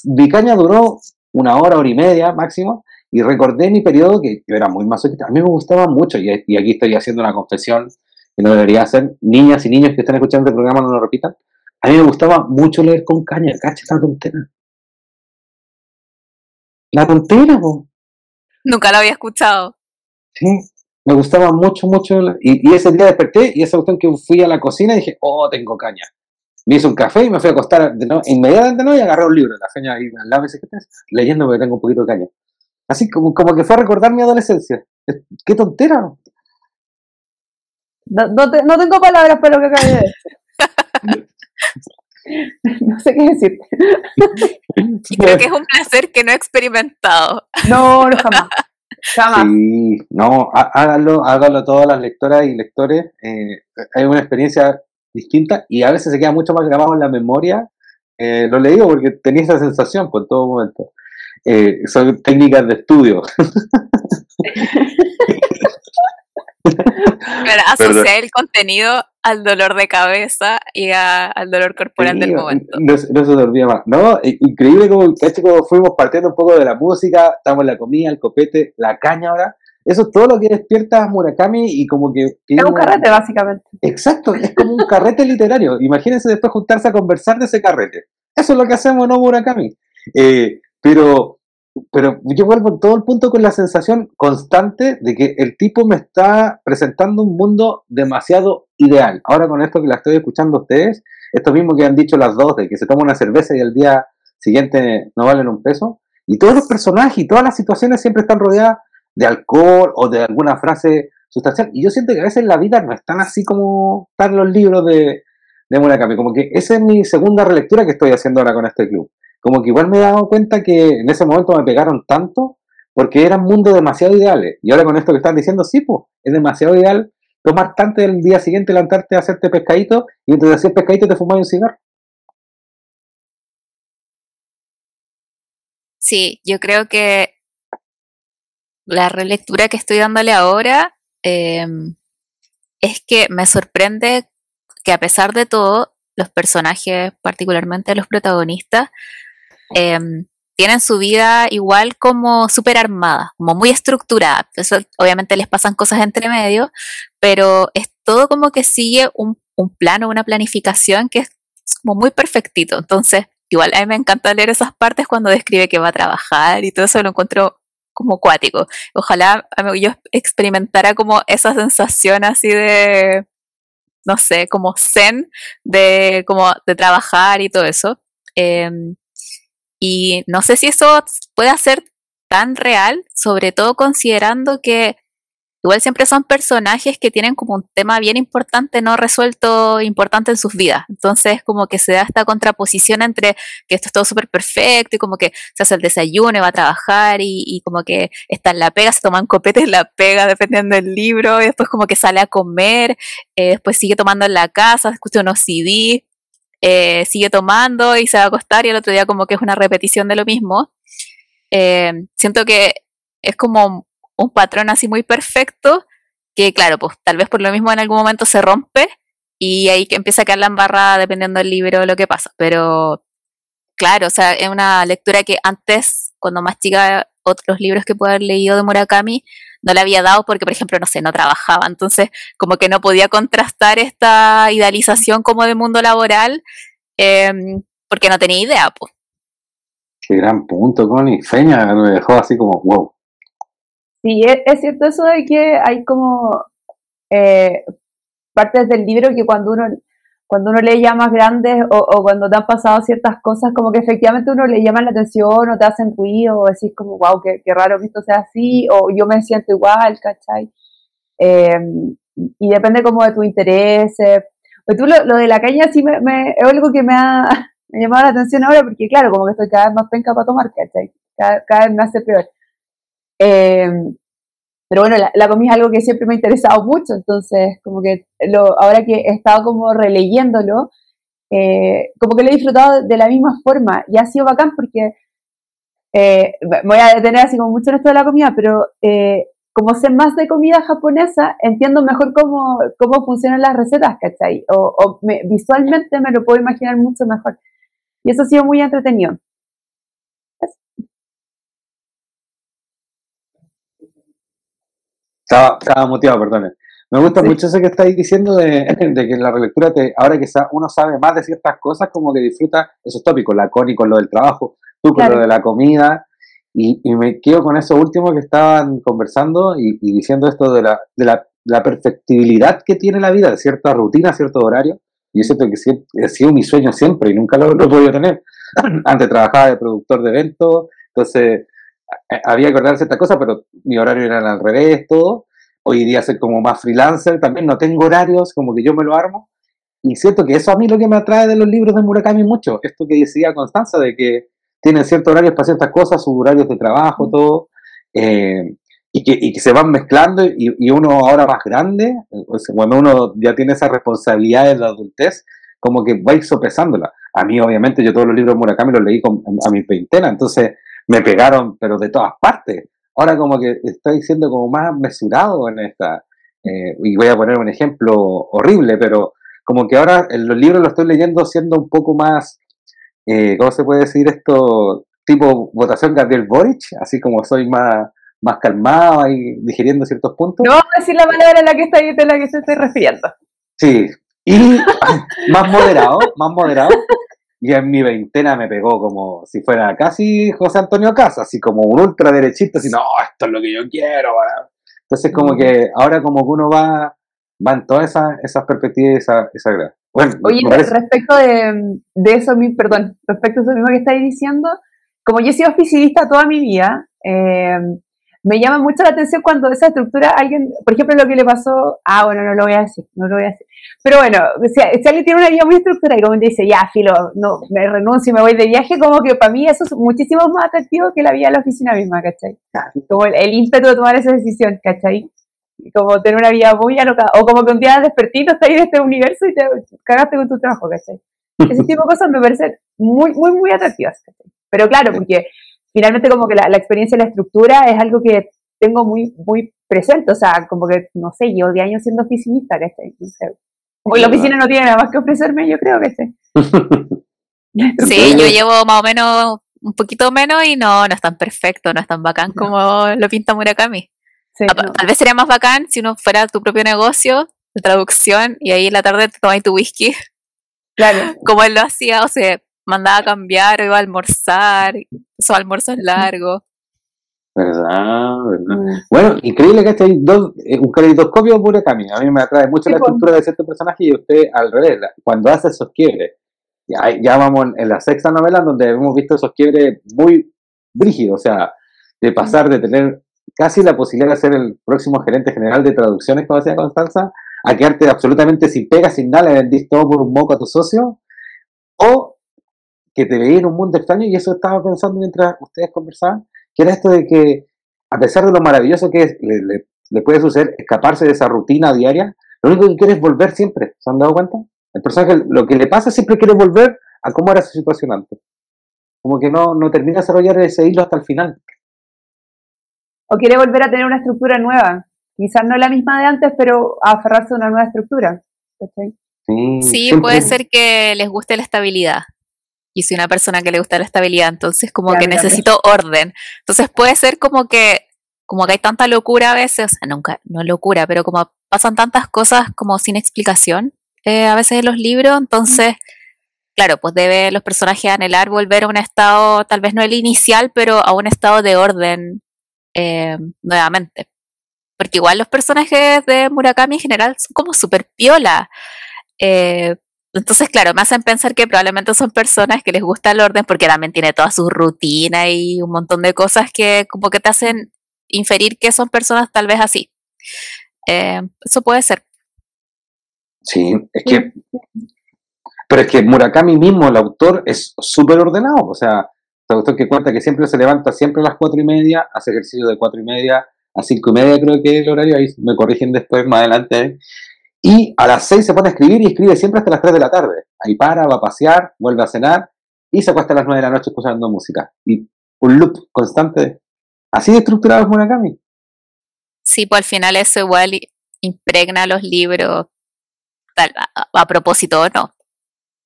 mi caña duró una hora, hora y media máximo, y recordé mi periodo que yo era muy masoquista. A mí me gustaba mucho, y, y aquí estoy haciendo una confesión que no debería hacer. Niñas y niños que están escuchando el programa no lo repitan. A mí me gustaba mucho leer con caña, cacha la tontera. La tontera, po. Nunca la había escuchado. Sí, me gustaba mucho, mucho. Y, ese día desperté y esa cuestión que fui a la cocina y dije, oh, tengo caña. Me hice un café y me fui a acostar de no, inmediatamente no y agarré un libro, la feña ahí al lado, ¿qué estás? Leyendo porque tengo un poquito de caña. Así como, como que fue a recordar mi adolescencia. Qué tontera. No, no, no tengo palabras para lo que acabé de decir. <laughs> <laughs> no sé qué decirte. creo que es un placer que no he experimentado. No, no jamás. Jamás. Sí, no, hágalo, hágalo todas las lectoras y lectores. Eh, hay una experiencia distinta y a veces se queda mucho más grabado en la memoria. Eh, lo leí porque tenía esa sensación por todo momento. Eh, son técnicas de estudio. <laughs> Pero asociar el contenido al dolor de cabeza y al dolor corporal del momento. No, se dormía más. No, increíble como, como fuimos partiendo un poco de la música, estamos en la comida, el copete, la caña ahora. Eso es todo lo que despierta a Murakami y como que... es un carrete, básicamente. Exacto, es como un carrete literario. Imagínense después juntarse a conversar de ese carrete. Eso es lo que hacemos, ¿no, Murakami? Eh, pero pero yo vuelvo todo el punto con la sensación constante de que el tipo me está presentando un mundo demasiado ideal. Ahora con esto que la estoy escuchando a ustedes, esto mismo que han dicho las dos, de que se toma una cerveza y al día siguiente no valen un peso, y todos los personajes y todas las situaciones siempre están rodeadas de alcohol o de alguna frase sustancial. Y yo siento que a veces la vida no es tan así como están los libros de, de Murakami. Como que esa es mi segunda relectura que estoy haciendo ahora con este club como que igual me he dado cuenta que en ese momento me pegaron tanto porque eran mundos demasiado ideales. Y ahora con esto que están diciendo, sí, pues, es demasiado ideal tomar tanto el día siguiente, levantarte a hacerte pescadito y entonces hacer pescadito te fumas un cigarro. Sí, yo creo que la relectura que estoy dándole ahora em, es que me sorprende que a pesar de todo, los personajes, particularmente los protagonistas, em, tienen su vida igual como súper armada, como muy estructurada. Obviamente les pasan cosas entre medio, pero es todo como que sigue un, un plano, una planificación que es como muy perfectito. Entonces, igual a mí me encanta leer esas partes cuando describe que va a trabajar y todo eso lo encuentro como cuático. Ojalá yo experimentara como esa sensación así de, no sé, como zen, de como de trabajar y todo eso. Em, y no sé si eso puede ser tan real, sobre todo considerando que igual siempre son personajes que tienen como un tema bien importante no resuelto, importante en sus vidas. Entonces como que se da esta contraposición entre que esto es todo súper perfecto y como que se hace el desayuno y va a trabajar y, como que está en la pega, se toman copetes en la pega dependiendo del libro y después como que sale a comer, eh, después sigue tomando en la casa, escucha unos CD eh, sigue tomando y se va a acostar y el otro día como que es una repetición de lo mismo. Eh, siento que es como un patrón así muy perfecto que claro, pues tal vez por lo mismo en algún momento se rompe y ahí que empieza a quedar la embarrada dependiendo del libro o lo que pasa. Pero claro, o sea, es una lectura que antes, cuando más chica, otros libros que puedo haber leído de Murakami, no le había dado porque, por ejemplo, no sé, no trabajaba. Entonces, como que no podía contrastar esta idealización como de mundo laboral em, porque no tenía idea. Pues. Qué gran punto, Connie. Feña me dejó así como, wow. Sí, es, cierto eso de que hay como eh, partes del libro que cuando uno cuando uno lee ya más grandes o, cuando te han pasado ciertas cosas, como que efectivamente uno le llama la atención o te hacen ruido o decís como, wow, qué, raro que esto sea así o yo me siento igual, ¿cachai? Em, y depende como de tu interés. Pues tú lo, de la caña sí me, es algo que <laughs> me ha, llamado la atención ahora porque claro, como que estoy cada vez más penca para tomar, ¿cachai? Cada, cada vez me hace peor. Eh, pero bueno, la, comida es algo que siempre me ha interesado mucho, entonces como que lo, ahora que he estado como releyéndolo, eh, como que lo he disfrutado de la misma forma y ha sido bacán porque eh, me voy a detener así como mucho en esto de la comida, pero eh, como sé más de comida japonesa, entiendo mejor cómo, cómo funcionan las recetas, ¿cachai? O, o visualmente me lo puedo imaginar mucho mejor. Y eso ha sido muy entretenido. Estaba, estaba motivado, perdón. Me gusta mucho eso que estáis diciendo de, <laughs> que en la relectura, te, ahora que uno sabe más de ciertas cosas, como que disfruta esos tópicos, la Connie con lo del trabajo, tú con lo de la comida, y, me quedo con eso último que estaban conversando y, diciendo esto de la, de la, la, perfectibilidad que tiene la vida, de cierta rutina, cierto horario. Y yo siento que ha sido mi sueño siempre y nunca lo, lo he podido tener. <clears throat> Antes trabajaba de productor de eventos, entonces había que acordar ciertas cosas, pero mi horario era al revés, todo. Hoy día soy como más freelancer, también no tengo horarios, como que yo me lo armo. Y siento que eso a mí lo que me atrae de los libros de Murakami mucho, esto que decía Constanza, de que tienen ciertos horarios para ciertas cosas, sus horarios de trabajo, todo, eh, y, que, y, que, se van mezclando, y, y, uno ahora más grande, cuando uno ya tiene esa responsabilidad en la adultez, como que va a ir sopesándola. A mí, obviamente, yo todos los libros de Murakami los leí con, a mi veintena, entonces me pegaron, pero de todas partes. Ahora como que estoy siendo como más mesurado en esta, eh, y voy a poner un ejemplo horrible, pero como que ahora en los libros los estoy leyendo siendo un poco más, eh, ¿cómo se puede decir esto? Tipo votación Gabriel Boric, así como soy más, más calmado y digiriendo ciertos puntos. No a decir la palabra en la que está en la que se estoy refiriendo. Sí, y <laughs> más moderado, más moderado, y en mi veintena me pegó como si fuera casi José Antonio Casa, así como un ultraderechista, así, no, esto es lo que yo quiero. Entonces, como que ahora como que uno va, va en todas esas, esas perspectivas y esa, esa bueno, Oye, respecto de, de, eso, perdón, respecto a eso mismo que estáis diciendo, como yo he sido oficinista toda mi vida, eh, me llama mucho la atención cuando esa estructura, alguien, por ejemplo, lo que le pasó, ah, bueno, no lo voy a decir, no lo voy a decir. Pero bueno, si, alguien tiene una vida muy estructurada y como dice, ya, filo, no, me renuncio y me voy de viaje, como que para mí eso es muchísimo más atractivo que la vida de la oficina misma, ¿cachai? Como el, ímpetu de tomar esa decisión, ¿cachai? Como tener una vida muy alocada, o como que un día despertito estás ahí de este universo y te cagaste con tu trabajo, ¿cachai? <laughs> Ese tipo de cosas me parecen muy, muy, muy atractivas, ¿cachai? Pero claro, porque finalmente como que la, experiencia y la estructura es algo que tengo muy, muy presente, o sea, como que, no sé, llevo 10 años siendo oficinista, ¿cachai? No sé. Como la oficina no tiene nada más que ofrecerme, yo creo, que <laughs> Sí, yo llevo más o menos un poquito menos y no, no es tan perfecto, no es tan bacán como lo pinta Murakami. Tal vez sería más bacán si uno fuera tu propio negocio de traducción y ahí en la tarde te tomas tu whisky. Claro. <laughs> Como él lo hacía, o sea, mandaba a cambiar, iba a almorzar, esos almuerzos largos. ¿Verdad? ¿verdad? Mm. Bueno, increíble que hay dos, eh, un caleidoscopio puro camino. A mí me atrae mucho la pues. estructura de cierto personaje y usted al revés, cuando hace esos quiebres. Ya, ya vamos en, la sexta novela donde hemos visto esos quiebres muy brígidos, o sea, de pasar de tener casi la posibilidad de ser el próximo gerente general de traducciones, como decía Constanza, a quedarte absolutamente sin pega, sin nada, le vendís todo por un moco a tu socio, o que te veía en un mundo extraño y eso estaba pensando mientras ustedes conversaban, que era esto de que a pesar de lo maravilloso que es, le, puede suceder escaparse de esa rutina diaria, lo único que quiere es volver siempre, ¿se han dado cuenta? El personaje lo que le pasa siempre quiere volver a cómo era su situación antes. Como que no, no termina de desarrollar ese hilo hasta el final. O quiere volver a tener una estructura nueva. Quizás no la misma de antes, pero a aferrarse a una nueva estructura. Sí, puede ser que les guste la estabilidad y soy una persona que le gusta la estabilidad, entonces como que necesito orden. Entonces puede ser como que como que hay tanta locura a veces, o sea, nunca, no locura, pero como pasan tantas cosas como sin explicación eh, a veces en los libros, entonces, claro, pues debe los personajes anhelar volver a un estado, tal vez no el inicial, pero a un estado de orden eh, nuevamente. Porque igual los personajes de Murakami en general son como súper piola. Eh, entonces, claro, me hacen pensar que probablemente son personas que les gusta el orden porque también tiene toda su rutina y un montón de cosas que como que te hacen inferir que son personas tal vez así. Eh, eso puede ser. Sí, es que... Pero es que Murakami mismo, el autor, es súper ordenado. O sea, el autor que cuenta que siempre se levanta siempre a las cuatro y media, hace ejercicio de cuatro y media a cinco y media creo que es el horario, ahí me corrigen después más adelante. Y a las 6 se pone a escribir y escribe siempre hasta las 3 de la tarde. Ahí para, va a pasear, vuelve a cenar y se acuesta a las 9 de la noche escuchando música. Y un loop constante. Así de estructurado es Murakami. Sí, pues al final eso igual impregna los libros tal, a, propósito o no.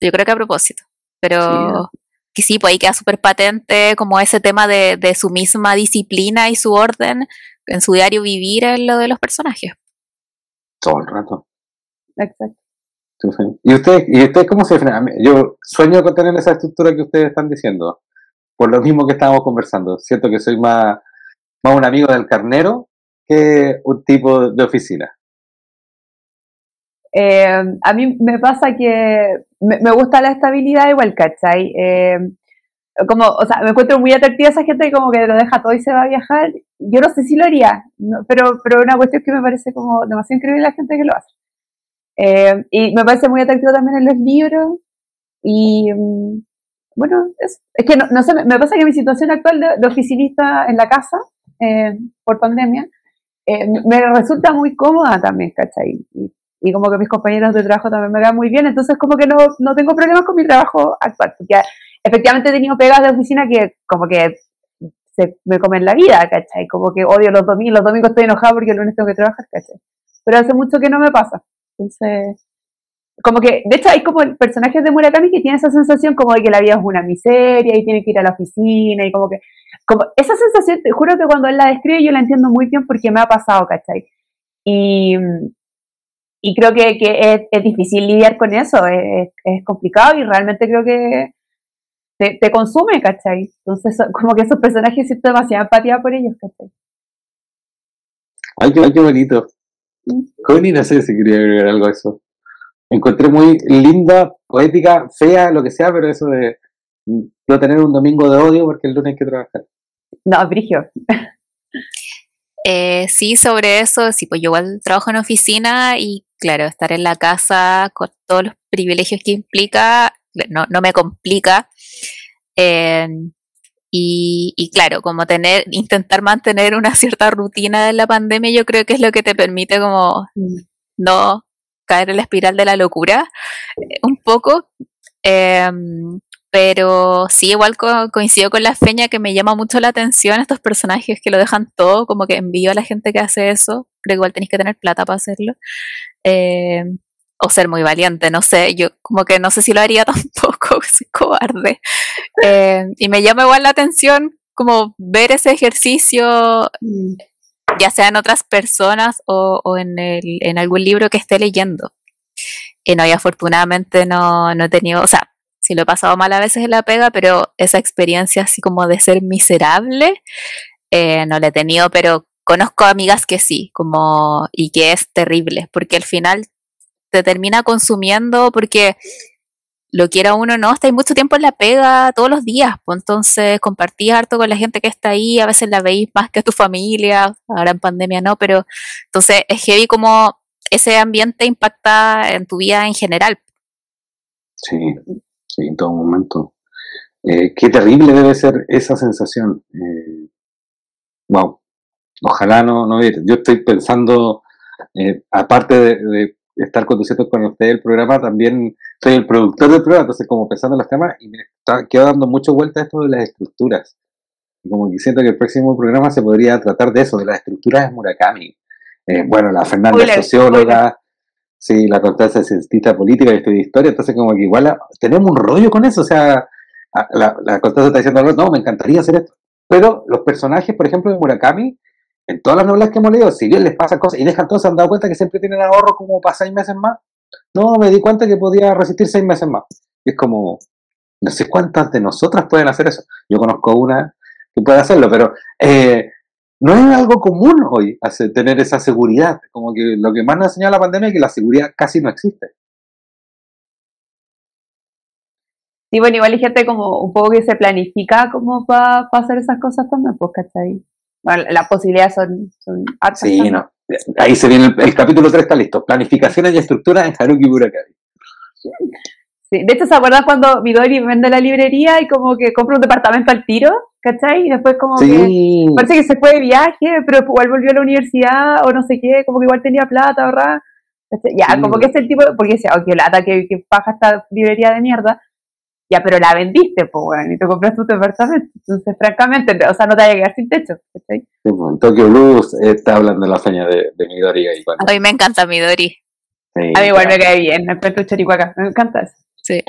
Yo creo que a propósito. Pero que sí, pues ahí queda súper patente como ese tema de, de su misma disciplina y su orden en su diario vivir en lo de los personajes. Todo el rato. Exacto. ¿Y usted, ¿Y usted cómo se frena? Yo sueño con tener esa estructura que ustedes están diciendo, por lo mismo que estábamos conversando. Siento que soy más, más un amigo del carnero que un tipo de oficina. Eh, a mí me pasa que me, gusta la estabilidad igual, ¿cachai? Eh, como, o sea, me encuentro muy atractiva esa gente que como que lo deja todo y se va a viajar. Yo no sé si lo haría, pero, pero una cuestión que me parece como demasiado increíble la gente que lo hace. Eh, y me parece muy atractivo también en los libros. Y mm, bueno, es, es que no, no, sé, me pasa que mi situación actual de, oficinista en la casa, eh, por pandemia, eh, me resulta muy cómoda también, ¿cachai? Y, y, como que mis compañeros de trabajo también me van muy bien, entonces como que no, no tengo problemas con mi trabajo actual, porque efectivamente he tenido pegas de oficina que como que se me comen la vida, ¿cachai? Como que odio los domingos, los domingos estoy enojada porque el lunes tengo que trabajar, ¿cachai? Pero hace mucho que no me pasa. Entonces, como que, de hecho, hay como personajes de Murakami que tienen esa sensación como de que la vida es una miseria y tiene que ir a la oficina y como que, como esa sensación, te juro que cuando él la describe yo la entiendo muy bien porque me ha pasado, ¿cachai? Y, y creo que, que es, difícil lidiar con eso, es, es, complicado y realmente creo que te, te, consume, ¿cachai? Entonces, como que esos personajes siento demasiada empatía por ellos, ¿cachai? Ay, qué bonito. Connie, no sé si quería agregar algo a eso. Encontré muy linda, poética, fea, lo que sea, pero eso de no tener un domingo de odio porque el lunes hay que trabajar. No, Brigio. <laughs> Eh, sí, sobre eso, sí, pues yo igual trabajo en oficina y claro, estar en la casa con todos los privilegios que implica, no, no me complica. Eh, y, y, claro, como tener, intentar mantener una cierta rutina de la pandemia, yo creo que es lo que te permite como mm. no caer en la espiral de la locura, eh, un poco. Eh, pero sí, igual coincido con la feña que me llama mucho la atención estos personajes que lo dejan todo, como que envío a la gente que hace eso. Creo que igual tenéis que tener plata para hacerlo. Eh, o ser muy valiente, no sé, yo como que no sé si lo haría <laughs> tampoco, <laughs> soy cobarde. Eh, y me llama igual la atención como ver ese ejercicio, mm. ya sea en otras personas o, o en, el, en algún libro que esté leyendo. Y no, y afortunadamente no, no he tenido, o sea, sí lo he pasado mal a veces en la pega, pero esa experiencia así como de ser miserable, eh, no la he tenido, pero conozco amigas que sí, como, y que es terrible, porque al final te termina consumiendo porque lo quiera uno no, estáis mucho tiempo en la pega todos los días, pues entonces compartís harto con la gente que está ahí, a veces la veis más que a tu familia, ahora en pandemia no, pero entonces es heavy como ese ambiente impacta en tu vida en general. Sí, sí, en todo momento. Eh, qué terrible debe ser esa sensación. Eh, wow. Ojalá no, no Yo estoy pensando, eh, aparte de, estar conduciendo con usted el programa, también soy el productor del programa, entonces como pensando en los temas, y me está, quedo dando mucho vuelta a esto de las estructuras. como que siento que el próximo programa se podría tratar de eso, de las estructuras de Murakami. bueno, la Fernanda socióloga, Sí, la Constanza cientista política, y estudio historia, entonces como que igual tenemos un rollo con eso, o sea, la, la Constanza está diciendo, no, me encantaría hacer esto. Pero los personajes, por ejemplo, de Murakami, en todas las novelas que hemos leído, si bien les pasa cosas y dejan todos, se han dado cuenta que siempre tienen ahorro como para seis meses más. No, me di cuenta que podía resistir seis meses más. Y es como, no sé cuántas de nosotras pueden hacer eso. Yo conozco una que puede hacerlo, pero eh, no es algo común hoy tener esa seguridad. Como que lo que más nos ha enseñado la pandemia es que la seguridad casi no existe. Sí, bueno, igual hay gente como un poco que se planifica como para hacer esas cosas también, pues, ¿cachai? Bueno, las posibilidades son, son Sí, no. Ahí se viene el, capítulo 3, está listo. Planificaciones y estructuras en Haruki Murakami. Sí. De hecho, ¿se acuerdan cuando Midori vende la librería y como que compra un departamento al tiro? ¿cachai? Y después como que parece que se fue de viaje, pero igual volvió a la universidad o no sé qué, como que igual tenía plata, ¿verdad? Ya, como que es el tipo, porque decía, oh, qué lata, que, que paja esta librería de mierda. Ya, pero la vendiste, pues, bueno, y te compraste tu departamento. Entonces, francamente, o sea, no te vaya a quedar sin techo. Sí, Tokyo Blues está hablando de la feña de, de Midori. Ahí, A mí me encanta Midori. a mí igual me cae bien, me encuentro charicuaca, me encanta eso. Sí.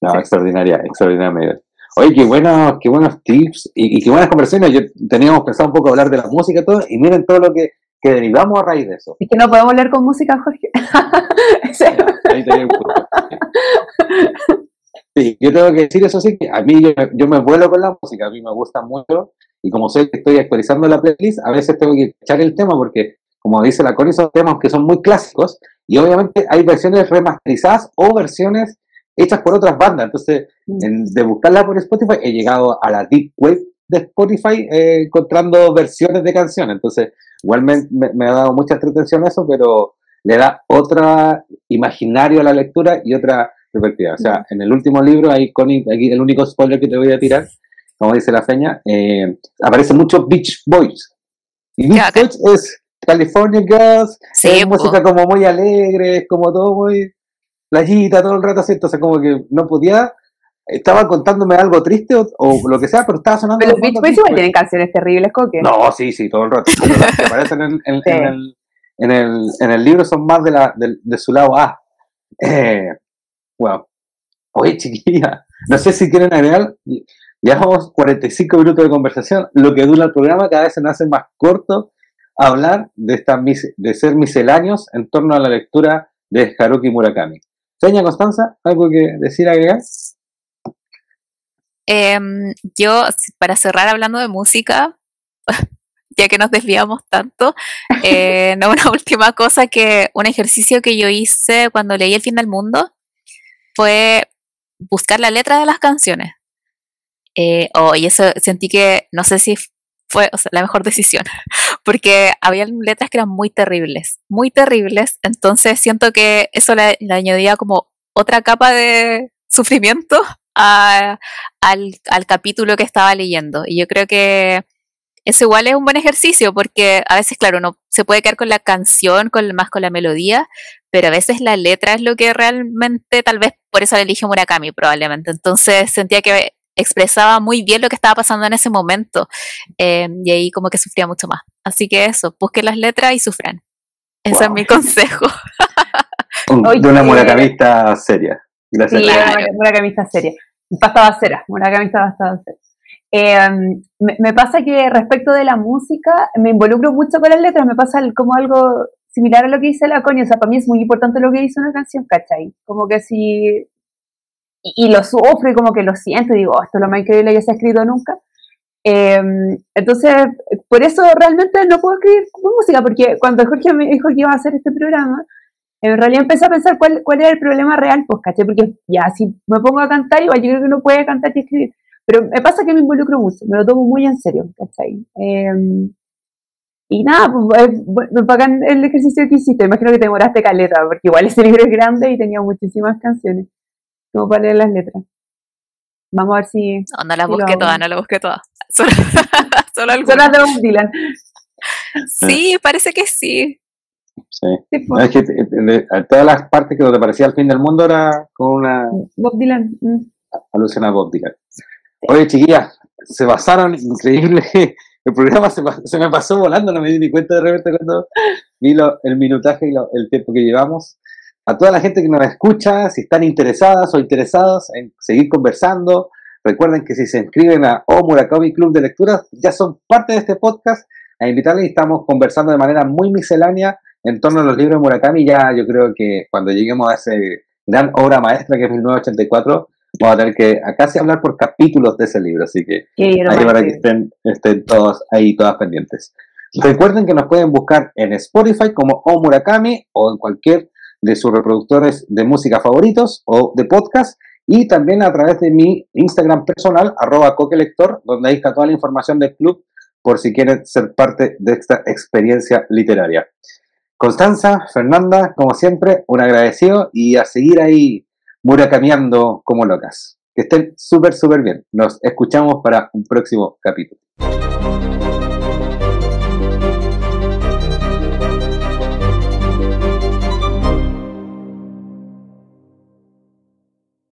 No, extraordinaria, extraordinaria Oye, qué buenos, qué buenos tips y, qué buenas conversaciones. Yo teníamos pensado un poco hablar de la música y todo, y miren todo lo que, que derivamos a raíz de eso. Es que no podemos leer con música, Jorge. <laughs> Ahí tenía un <laughs> Sí, yo tengo que decir eso sí, que a mí yo, me vuelo con la música, a mí me gusta mucho, y como sé que estoy actualizando la playlist, a veces tengo que echar el tema porque, como dice la Connie, son temas que son muy clásicos, y obviamente hay versiones remasterizadas o versiones hechas por otras bandas. Entonces, mm. de buscarla por Spotify, he llegado a la deep web de Spotify eh, encontrando versiones de canciones. Entonces, igual me, ha dado mucha entretención eso, pero le da otra imaginario a la lectura y otra perspectiva. O sea, en el último libro, ahí, aquí el único spoiler que te voy a tirar, como dice la feña, eh, aparece mucho Beach Boys. Y Beach Boys es California Girls, es música como muy alegre, es como todo muy playita todo el rato así, entonces como que no podía, estaba contándome algo triste o, lo que sea, pero estaba sonando. Pero los Beach Boys igual tienen canciones terribles, Coque. No, sí, sí, todo el rato. las que <laughs> aparecen en, en, el, en, el, en, el, libro son más de, la, de, su lado A. Eh, wow. Oye, chiquilla, no sé si quieren agregar. Llevamos 45 minutos de conversación. Lo que dura el programa cada vez se nos hace más corto hablar de, esta, de ser misceláneos en torno a la lectura de Haruki Murakami. Seña Constanza, ¿algo que decir, agregar? Em, yo, para cerrar hablando de música, <laughs> ya que nos desviamos tanto, eh, una <laughs> última cosa que un ejercicio que yo hice cuando leí El fin del mundo fue buscar la letra de las canciones. Eh, oh, y eso sentí que, no sé si fue la mejor <laughs> decisión, porque había letras que eran muy terribles, muy terribles, entonces siento que eso le, añadía como otra capa de <laughs> sufrimiento al, al capítulo que estaba leyendo. Y yo creo que eso igual es un buen ejercicio porque a veces, claro, uno se puede quedar con la canción, con más con la melodía, pero a veces la letra es lo que realmente, tal vez por eso le eligió Murakami probablemente. Entonces sentía que expresaba muy bien lo que estaba pasando en ese momento eh, y ahí como que sufría mucho más. Así que eso, busquen las letras y sufran. Ese es mi <laughs> consejo. de una murakamista seria. Gracias. Sí, una murakamista seria. Pasta cera, murakamista bastada cera. Eh, me, pasa que respecto de la música, me involucro mucho con las letras, me pasa como algo similar a lo que dice la coña, o sea, para mí es muy importante lo que dice una canción, ¿cachai? Como que si... Y, lo sufro y como que lo siento y digo, oh, esto es lo más increíble que se ha escrito nunca. Eh, entonces, por eso realmente no puedo escribir música, porque cuando Jorge me dijo que iba a hacer este programa, en realidad empecé a pensar cuál, cuál era el problema real, pues, ¿cachai? Porque ya, si me pongo a cantar, igual yo creo que uno puede cantar y escribir. Pero me pasa que me involucro mucho, me lo tomo muy en serio, ¿cachai? Em, y nada, pues, me pagan el ejercicio que hiciste. Imagino que te demoraste caleta, porque igual ese libro es grande y tenía muchísimas canciones, como para leer las letras. Vamos a ver si. No, no las busqué todas, no las busqué todas. <laughs> Solo, solo algunas. de Bob Dylan. Sí, parece que sí. Sí. Pues. Es que todas las partes que te parecía el fin del mundo era con una. Bob Dylan. Mm. Alusión a Bob Dylan. Oye, chiquillas, se basaron increíble. <laughs> El programa se, me pasó volando, no me di ni cuenta de repente cuando vi el minutaje y el tiempo que llevamos. A toda la gente que nos escucha, si están interesadas o interesados en seguir conversando, recuerden que si se inscriben a Murakami Club de Lecturas, ya son parte de este podcast. A invitarles, estamos conversando de manera muy miscelánea en torno a los libros de Murakami. Ya yo creo que cuando lleguemos a esa gran obra maestra que es 1984, vamos a tener que se hablar por capítulos de ese libro, así que ahí para que estén, estén todos ahí, todas pendientes. Recuerden que nos pueden buscar en Spotify como O Murakami o en cualquier de sus reproductores de música favoritos o de podcast y también a través de mi Instagram personal, arroba coquelector, donde ahí está toda la información del club por si quieren ser parte de esta experiencia literaria. Constanza, Fernanda, como siempre, un agradecido y a seguir ahí muracamiando como locas. Que estén súper, súper bien. Nos escuchamos para un próximo capítulo.